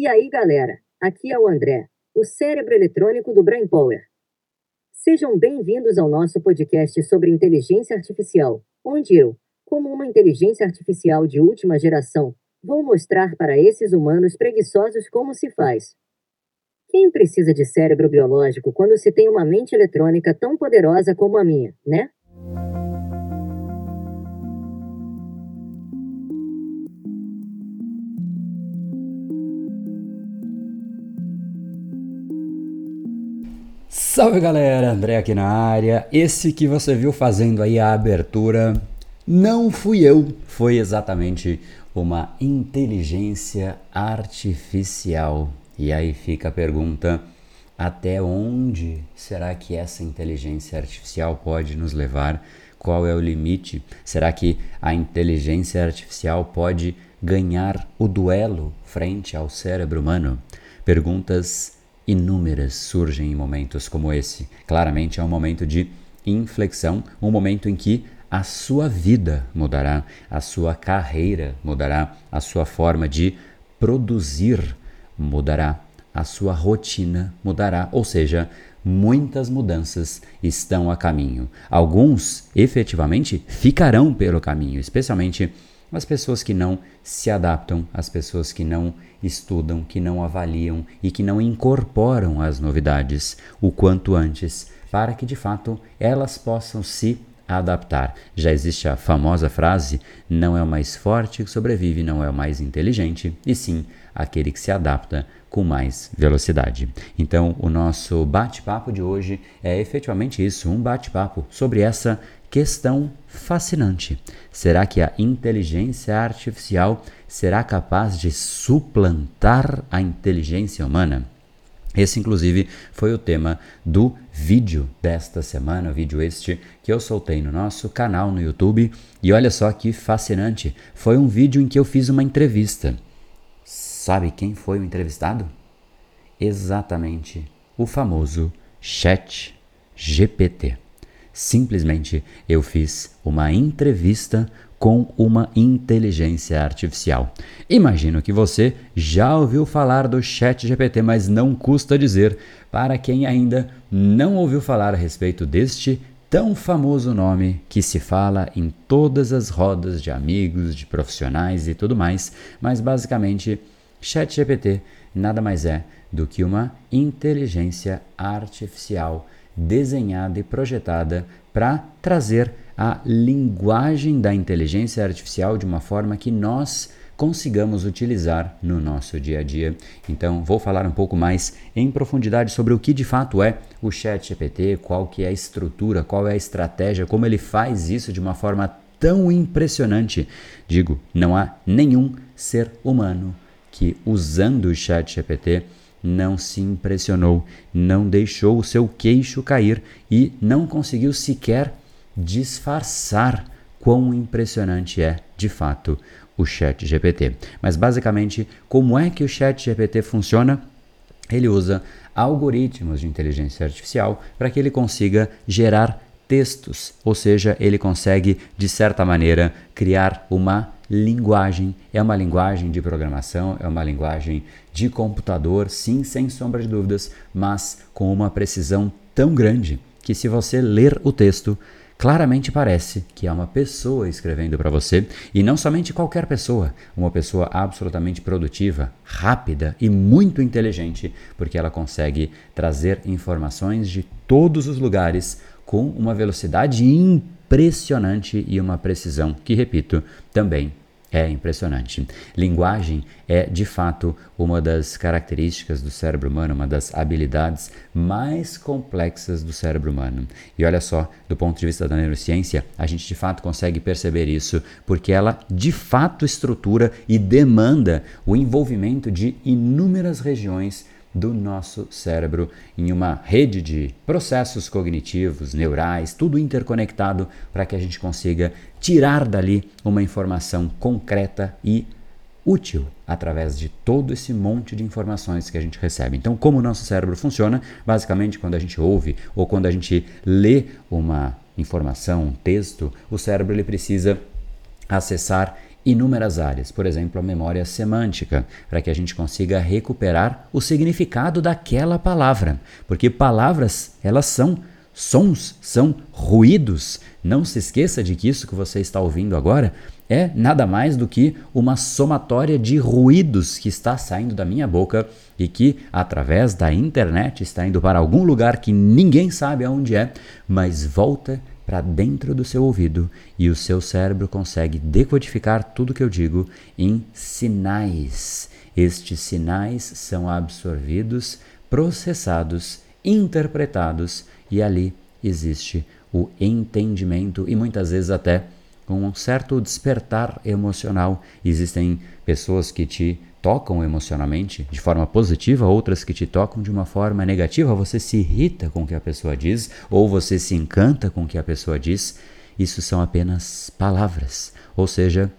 E aí, galera? Aqui é o André, o cérebro eletrônico do Brain Power. Sejam bem-vindos ao nosso podcast sobre inteligência artificial, onde eu, como uma inteligência artificial de última geração, vou mostrar para esses humanos preguiçosos como se faz. Quem precisa de cérebro biológico quando se tem uma mente eletrônica tão poderosa como a minha, né? Salve galera, André aqui na área. Esse que você viu fazendo aí a abertura não fui eu, foi exatamente uma inteligência artificial. E aí fica a pergunta: até onde será que essa inteligência artificial pode nos levar? Qual é o limite? Será que a inteligência artificial pode ganhar o duelo frente ao cérebro humano? Perguntas inúmeras surgem em momentos como esse. Claramente é um momento de inflexão, um momento em que a sua vida mudará, a sua carreira mudará, a sua forma de produzir mudará, a sua rotina mudará, ou seja, muitas mudanças estão a caminho. Alguns efetivamente ficarão pelo caminho, especialmente as pessoas que não se adaptam, as pessoas que não estudam, que não avaliam e que não incorporam as novidades o quanto antes, para que de fato elas possam se adaptar. Já existe a famosa frase: não é o mais forte que sobrevive, não é o mais inteligente, e sim aquele que se adapta com mais velocidade. Então, o nosso bate-papo de hoje é efetivamente isso, um bate-papo sobre essa questão fascinante. Será que a inteligência artificial será capaz de suplantar a inteligência humana? Esse, inclusive, foi o tema do vídeo desta semana, vídeo este que eu soltei no nosso canal no YouTube. E olha só que fascinante! Foi um vídeo em que eu fiz uma entrevista. Sabe quem foi o entrevistado? Exatamente o famoso Chat GPT. Simplesmente eu fiz uma entrevista com uma inteligência artificial. Imagino que você já ouviu falar do Chat GPT, mas não custa dizer para quem ainda não ouviu falar a respeito deste tão famoso nome que se fala em todas as rodas de amigos, de profissionais e tudo mais, mas basicamente Chat GPT nada mais é do que uma inteligência artificial desenhada e projetada para trazer a linguagem da inteligência artificial de uma forma que nós consigamos utilizar no nosso dia a dia. Então, vou falar um pouco mais em profundidade sobre o que de fato é o Chat GPT, qual que é a estrutura, qual é a estratégia, como ele faz isso de uma forma tão impressionante. Digo, não há nenhum ser humano que usando o Chat GPT não se impressionou, não deixou o seu queixo cair e não conseguiu sequer disfarçar quão impressionante é, de fato, o Chat GPT. Mas basicamente, como é que o Chat GPT funciona? Ele usa algoritmos de inteligência artificial para que ele consiga gerar textos, ou seja, ele consegue de certa maneira criar uma linguagem. É uma linguagem de programação, é uma linguagem de computador, sim, sem sombra de dúvidas, mas com uma precisão tão grande que se você ler o texto, claramente parece que é uma pessoa escrevendo para você e não somente qualquer pessoa, uma pessoa absolutamente produtiva, rápida e muito inteligente, porque ela consegue trazer informações de todos os lugares com uma velocidade impressionante e uma precisão que, repito, também é impressionante. Linguagem é, de fato, uma das características do cérebro humano, uma das habilidades mais complexas do cérebro humano. E olha só, do ponto de vista da neurociência, a gente de fato consegue perceber isso porque ela de fato estrutura e demanda o envolvimento de inúmeras regiões do nosso cérebro em uma rede de processos cognitivos, neurais, tudo interconectado para que a gente consiga tirar dali uma informação concreta e útil através de todo esse monte de informações que a gente recebe. Então, como o nosso cérebro funciona? Basicamente, quando a gente ouve ou quando a gente lê uma informação, um texto, o cérebro ele precisa acessar inúmeras áreas, por exemplo, a memória semântica, para que a gente consiga recuperar o significado daquela palavra, porque palavras, elas são sons, são ruídos. Não se esqueça de que isso que você está ouvindo agora é nada mais do que uma somatória de ruídos que está saindo da minha boca e que, através da internet, está indo para algum lugar que ninguém sabe aonde é, mas volta para dentro do seu ouvido e o seu cérebro consegue decodificar tudo que eu digo em sinais. Estes sinais são absorvidos, processados, interpretados e ali existe o entendimento e muitas vezes até com um certo despertar emocional. Existem pessoas que te tocam emocionalmente de forma positiva, outras que te tocam de uma forma negativa. Você se irrita com o que a pessoa diz ou você se encanta com o que a pessoa diz. Isso são apenas palavras, ou seja,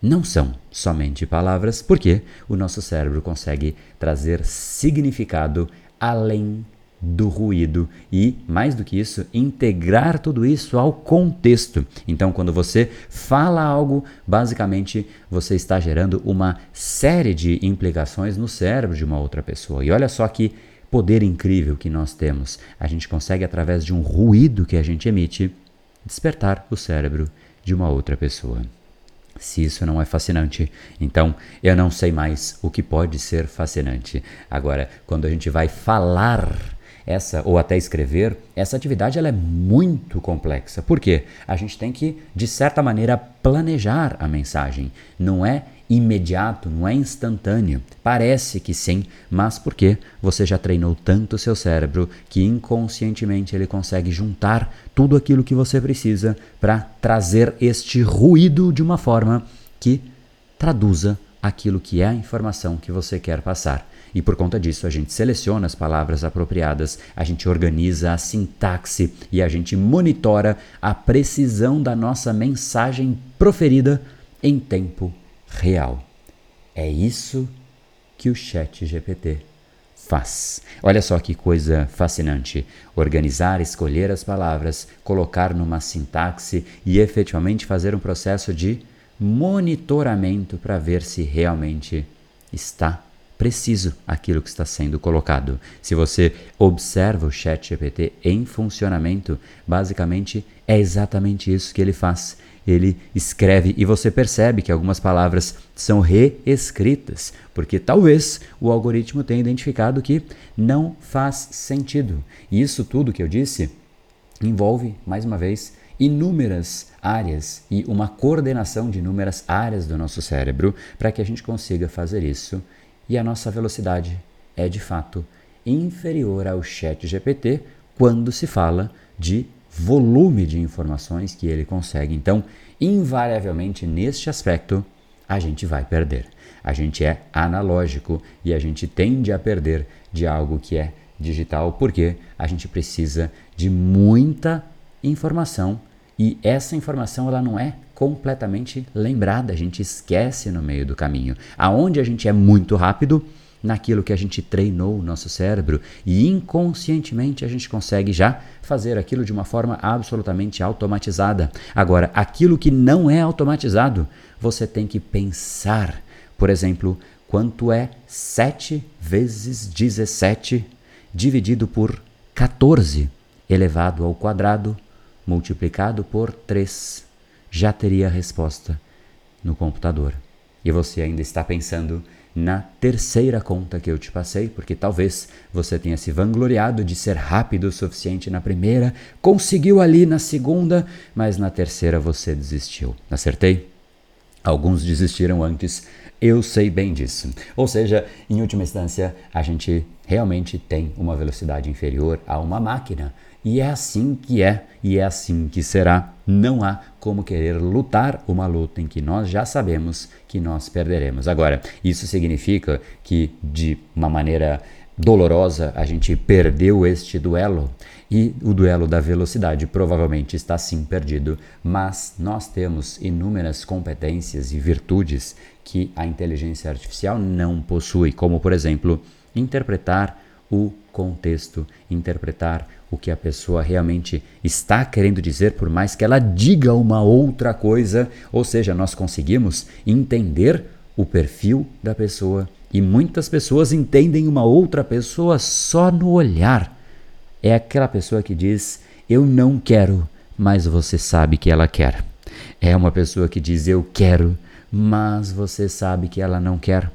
não são somente palavras, porque o nosso cérebro consegue trazer significado além do ruído e, mais do que isso, integrar tudo isso ao contexto. Então, quando você fala algo, basicamente você está gerando uma série de implicações no cérebro de uma outra pessoa. E olha só que poder incrível que nós temos. A gente consegue, através de um ruído que a gente emite, despertar o cérebro de uma outra pessoa. Se isso não é fascinante, então eu não sei mais o que pode ser fascinante. Agora, quando a gente vai falar essa ou até escrever, essa atividade ela é muito complexa. Por quê? A gente tem que, de certa maneira, planejar a mensagem. Não é imediato, não é instantâneo. Parece que sim, mas porque você já treinou tanto o seu cérebro que inconscientemente ele consegue juntar tudo aquilo que você precisa para trazer este ruído de uma forma que traduza aquilo que é a informação que você quer passar. E por conta disso, a gente seleciona as palavras apropriadas, a gente organiza a sintaxe e a gente monitora a precisão da nossa mensagem proferida em tempo real. É isso que o Chat GPT faz. Olha só que coisa fascinante. Organizar, escolher as palavras, colocar numa sintaxe e efetivamente fazer um processo de monitoramento para ver se realmente está preciso aquilo que está sendo colocado. Se você observa o Chat GPT em funcionamento, basicamente é exatamente isso que ele faz. Ele escreve e você percebe que algumas palavras são reescritas, porque talvez o algoritmo tenha identificado que não faz sentido. E isso tudo que eu disse envolve, mais uma vez, inúmeras áreas e uma coordenação de inúmeras áreas do nosso cérebro para que a gente consiga fazer isso e a nossa velocidade é de fato inferior ao chat GPT quando se fala de volume de informações que ele consegue. Então, invariavelmente neste aspecto, a gente vai perder. A gente é analógico e a gente tende a perder de algo que é digital porque a gente precisa de muita informação e essa informação ela não é completamente lembrada, a gente esquece no meio do caminho. Aonde a gente é muito rápido, naquilo que a gente treinou o nosso cérebro e inconscientemente a gente consegue já fazer aquilo de uma forma absolutamente automatizada. Agora, aquilo que não é automatizado, você tem que pensar. Por exemplo, quanto é 7 vezes 17 dividido por 14 elevado ao quadrado multiplicado por 3, já teria a resposta no computador. E você ainda está pensando na terceira conta que eu te passei, porque talvez você tenha se vangloriado de ser rápido o suficiente na primeira, conseguiu ali na segunda, mas na terceira você desistiu. Acertei? Alguns desistiram antes, eu sei bem disso. Ou seja, em última instância, a gente realmente tem uma velocidade inferior a uma máquina. E é assim que é, e é assim que será. Não há como querer lutar uma luta em que nós já sabemos que nós perderemos. Agora, isso significa que de uma maneira dolorosa a gente perdeu este duelo e o duelo da velocidade provavelmente está sim perdido, mas nós temos inúmeras competências e virtudes que a inteligência artificial não possui, como por exemplo, interpretar o contexto, interpretar o que a pessoa realmente está querendo dizer, por mais que ela diga uma outra coisa, ou seja, nós conseguimos entender o perfil da pessoa e muitas pessoas entendem uma outra pessoa só no olhar. É aquela pessoa que diz: Eu não quero, mas você sabe que ela quer. É uma pessoa que diz: Eu quero, mas você sabe que ela não quer.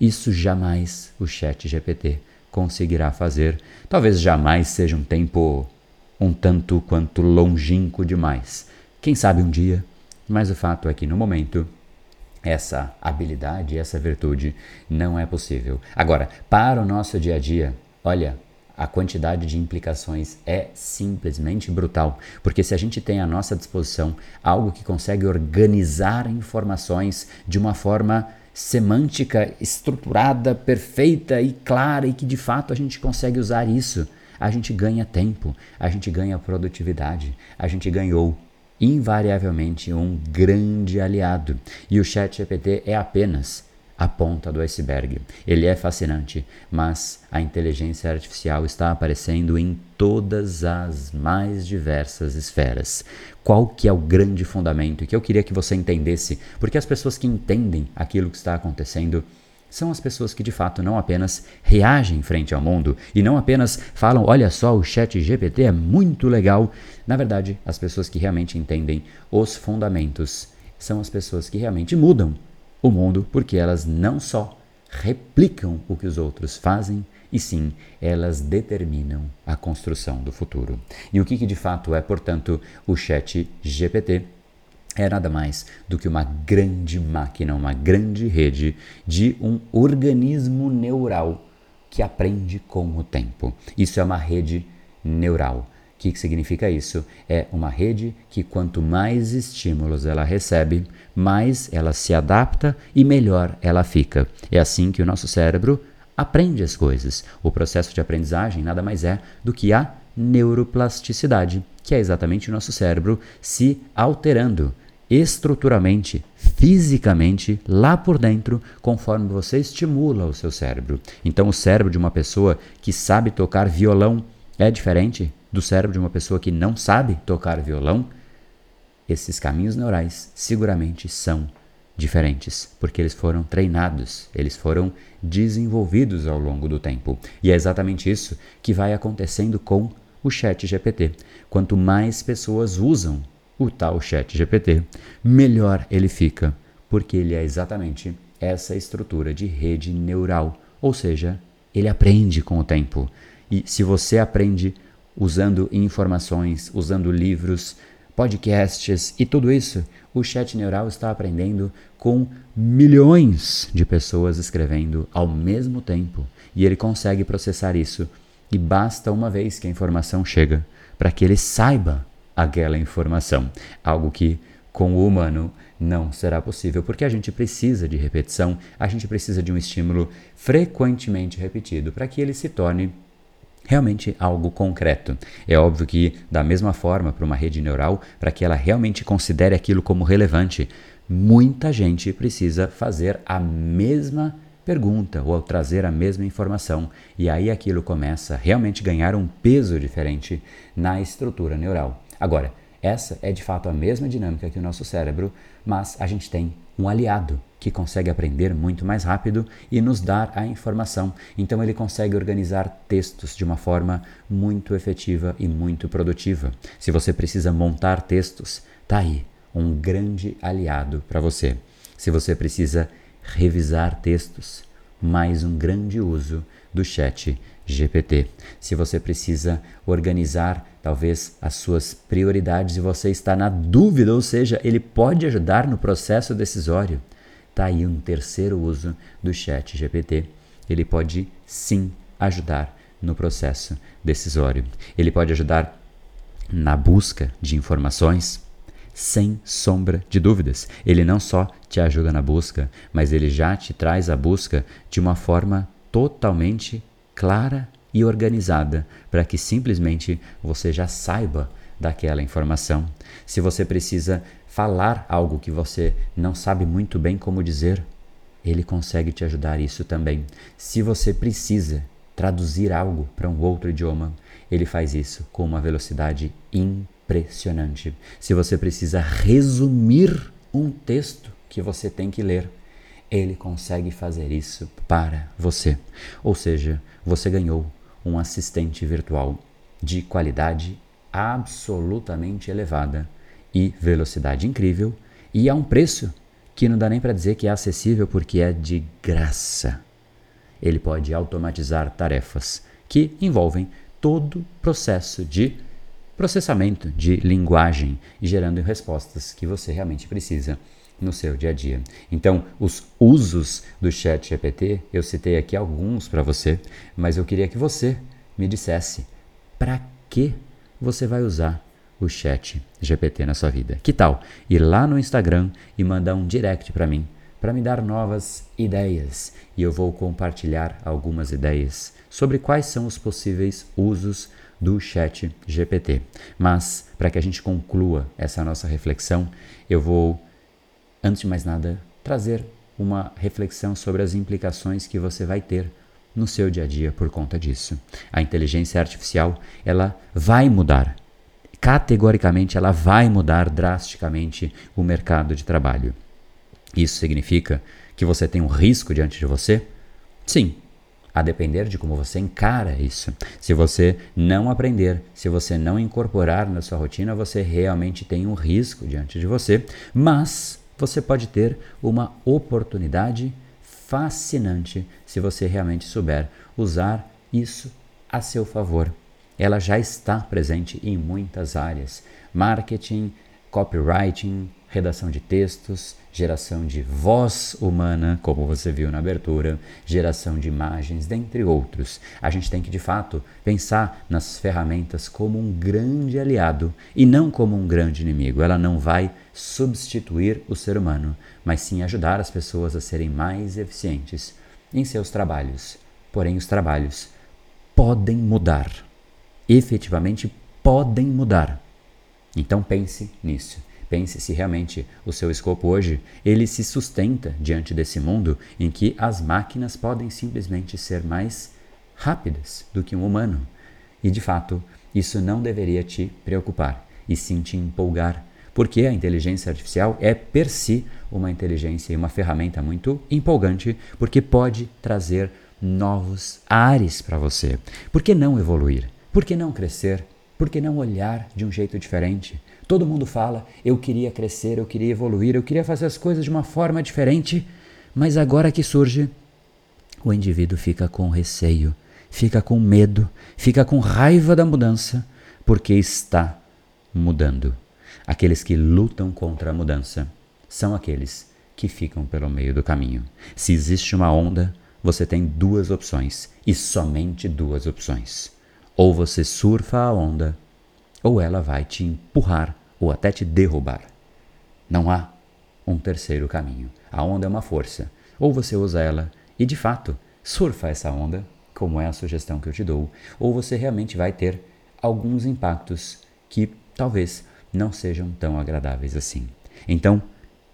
Isso jamais o Chat GPT conseguirá fazer. Talvez jamais seja um tempo um tanto quanto longínquo demais. Quem sabe um dia, mas o fato é que no momento essa habilidade, essa virtude não é possível. Agora, para o nosso dia a dia, olha, a quantidade de implicações é simplesmente brutal, porque se a gente tem à nossa disposição algo que consegue organizar informações de uma forma semântica estruturada, perfeita e clara e que de fato a gente consegue usar isso, a gente ganha tempo, a gente ganha produtividade, a gente ganhou invariavelmente um grande aliado. E o ChatGPT é apenas a ponta do iceberg. Ele é fascinante, mas a inteligência artificial está aparecendo em todas as mais diversas esferas. Qual que é o grande fundamento que eu queria que você entendesse? Porque as pessoas que entendem aquilo que está acontecendo são as pessoas que de fato não apenas reagem frente ao mundo e não apenas falam, olha só, o chat GPT é muito legal. Na verdade, as pessoas que realmente entendem os fundamentos são as pessoas que realmente mudam o mundo porque elas não só replicam o que os outros fazem, e sim, elas determinam a construção do futuro. E o que, que de fato é, portanto, o Chat GPT? É nada mais do que uma grande máquina, uma grande rede de um organismo neural que aprende com o tempo. Isso é uma rede neural que, que significa isso? É uma rede que quanto mais estímulos ela recebe, mais ela se adapta e melhor ela fica. É assim que o nosso cérebro aprende as coisas. O processo de aprendizagem nada mais é do que a neuroplasticidade, que é exatamente o nosso cérebro se alterando estruturalmente, fisicamente, lá por dentro, conforme você estimula o seu cérebro. Então, o cérebro de uma pessoa que sabe tocar violão é diferente do cérebro de uma pessoa que não sabe tocar violão, esses caminhos neurais seguramente são diferentes, porque eles foram treinados, eles foram desenvolvidos ao longo do tempo. E é exatamente isso que vai acontecendo com o Chat GPT. Quanto mais pessoas usam o tal Chat GPT, melhor ele fica, porque ele é exatamente essa estrutura de rede neural, ou seja, ele aprende com o tempo. E se você aprende usando informações, usando livros, podcasts e tudo isso, o chat neural está aprendendo com milhões de pessoas escrevendo ao mesmo tempo e ele consegue processar isso. E basta uma vez que a informação chega para que ele saiba aquela informação, algo que com o humano não será possível, porque a gente precisa de repetição, a gente precisa de um estímulo frequentemente repetido para que ele se torne realmente algo concreto. É óbvio que, da mesma forma, para uma rede neural, para que ela realmente considere aquilo como relevante, muita gente precisa fazer a mesma pergunta ou trazer a mesma informação. E aí aquilo começa a realmente ganhar um peso diferente na estrutura neural. Agora, essa é de fato a mesma dinâmica que o nosso cérebro, mas a gente tem um aliado que consegue aprender muito mais rápido e nos dar a informação. Então ele consegue organizar textos de uma forma muito efetiva e muito produtiva. Se você precisa montar textos, tá aí um grande aliado para você. Se você precisa revisar textos, mais um grande uso do chat GPT. Se você precisa organizar talvez as suas prioridades e você está na dúvida, ou seja, ele pode ajudar no processo decisório. Está aí um terceiro uso do chat GPT. Ele pode sim ajudar no processo decisório. Ele pode ajudar na busca de informações, sem sombra de dúvidas. Ele não só te ajuda na busca, mas ele já te traz a busca de uma forma totalmente clara e organizada, para que simplesmente você já saiba daquela informação. Se você precisa falar algo que você não sabe muito bem como dizer, ele consegue te ajudar isso também. Se você precisa traduzir algo para um outro idioma, ele faz isso com uma velocidade impressionante. Se você precisa resumir um texto que você tem que ler, ele consegue fazer isso para você. Ou seja, você ganhou um assistente virtual de qualidade absolutamente elevada e velocidade incrível e a um preço que não dá nem para dizer que é acessível porque é de graça. Ele pode automatizar tarefas que envolvem todo o processo de processamento de linguagem gerando respostas que você realmente precisa no seu dia a dia. Então, os usos do Chat GPT, eu citei aqui alguns para você, mas eu queria que você me dissesse para que você vai usar o Chat GPT na sua vida. Que tal ir lá no Instagram e mandar um direct para mim, para me dar novas ideias, e eu vou compartilhar algumas ideias sobre quais são os possíveis usos do Chat GPT. Mas para que a gente conclua essa nossa reflexão, eu vou antes de mais nada trazer uma reflexão sobre as implicações que você vai ter no seu dia a dia por conta disso. A inteligência artificial, ela vai mudar. Categoricamente, ela vai mudar drasticamente o mercado de trabalho. Isso significa que você tem um risco diante de você? Sim, a depender de como você encara isso. Se você não aprender, se você não incorporar na sua rotina, você realmente tem um risco diante de você, mas você pode ter uma oportunidade fascinante se você realmente souber usar isso a seu favor. Ela já está presente em muitas áreas: marketing, copywriting, redação de textos, geração de voz humana, como você viu na abertura, geração de imagens, dentre outros. A gente tem que, de fato, pensar nas ferramentas como um grande aliado e não como um grande inimigo. Ela não vai substituir o ser humano, mas sim ajudar as pessoas a serem mais eficientes em seus trabalhos. Porém, os trabalhos podem mudar. Efetivamente podem mudar. Então pense nisso. Pense se realmente o seu escopo hoje ele se sustenta diante desse mundo em que as máquinas podem simplesmente ser mais rápidas do que um humano. E de fato, isso não deveria te preocupar e sim te empolgar, porque a inteligência artificial é per si uma inteligência e uma ferramenta muito empolgante, porque pode trazer novos ares para você. Por que não evoluir? Por que não crescer? Por que não olhar de um jeito diferente? Todo mundo fala, eu queria crescer, eu queria evoluir, eu queria fazer as coisas de uma forma diferente, mas agora que surge, o indivíduo fica com receio, fica com medo, fica com raiva da mudança, porque está mudando. Aqueles que lutam contra a mudança são aqueles que ficam pelo meio do caminho. Se existe uma onda, você tem duas opções e somente duas opções. Ou você surfa a onda, ou ela vai te empurrar ou até te derrubar. Não há um terceiro caminho. A onda é uma força. Ou você usa ela e, de fato, surfa essa onda, como é a sugestão que eu te dou, ou você realmente vai ter alguns impactos que talvez não sejam tão agradáveis assim. Então,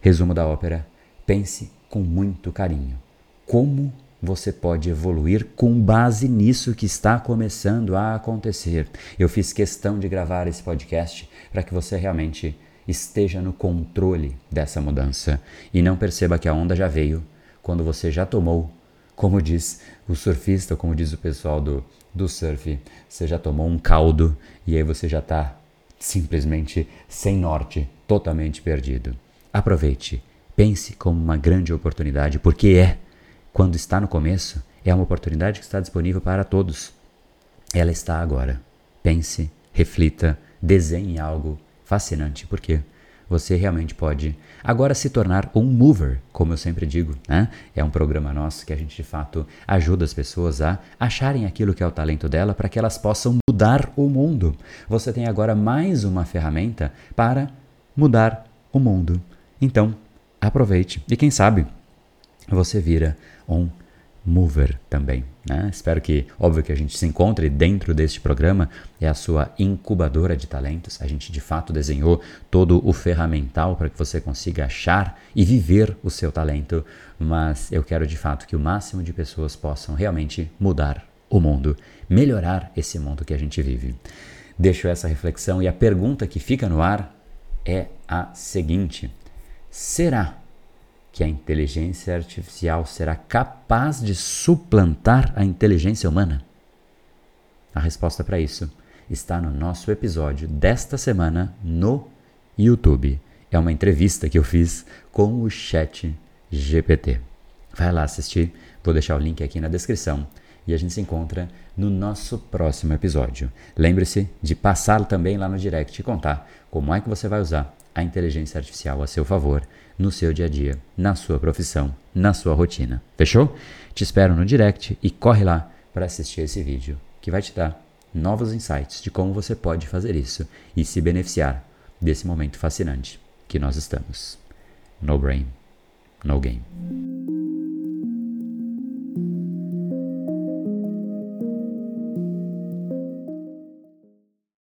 resumo da ópera: pense com muito carinho. Como você pode evoluir com base nisso que está começando a acontecer. Eu fiz questão de gravar esse podcast para que você realmente esteja no controle dessa mudança e não perceba que a onda já veio quando você já tomou, como diz o surfista, como diz o pessoal do, do surf, você já tomou um caldo e aí você já está simplesmente sem norte, totalmente perdido. Aproveite, pense como uma grande oportunidade, porque é quando está no começo, é uma oportunidade que está disponível para todos. Ela está agora. Pense, reflita, desenhe algo fascinante, porque você realmente pode agora se tornar um mover, como eu sempre digo. Né? É um programa nosso que a gente de fato ajuda as pessoas a acharem aquilo que é o talento dela para que elas possam mudar o mundo. Você tem agora mais uma ferramenta para mudar o mundo. Então, aproveite e quem sabe você vira um mover também. Né? Espero que, óbvio que a gente se encontre dentro deste programa, é a sua incubadora de talentos. A gente de fato desenhou todo o ferramental para que você consiga achar e viver o seu talento, mas eu quero de fato que o máximo de pessoas possam realmente mudar o mundo, melhorar esse mundo que a gente vive. Deixo essa reflexão e a pergunta que fica no ar é a seguinte: será que a inteligência artificial será capaz de suplantar a inteligência humana? A resposta para isso está no nosso episódio desta semana no YouTube. É uma entrevista que eu fiz com o Chat GPT. Vai lá assistir, vou deixar o link aqui na descrição e a gente se encontra no nosso próximo episódio. Lembre-se de passar também lá no direct e contar como é que você vai usar a inteligência artificial a seu favor no seu dia a dia, na sua profissão, na sua rotina. Fechou? Te espero no direct e corre lá para assistir esse vídeo que vai te dar novos insights de como você pode fazer isso e se beneficiar desse momento fascinante que nós estamos. No brain, no game.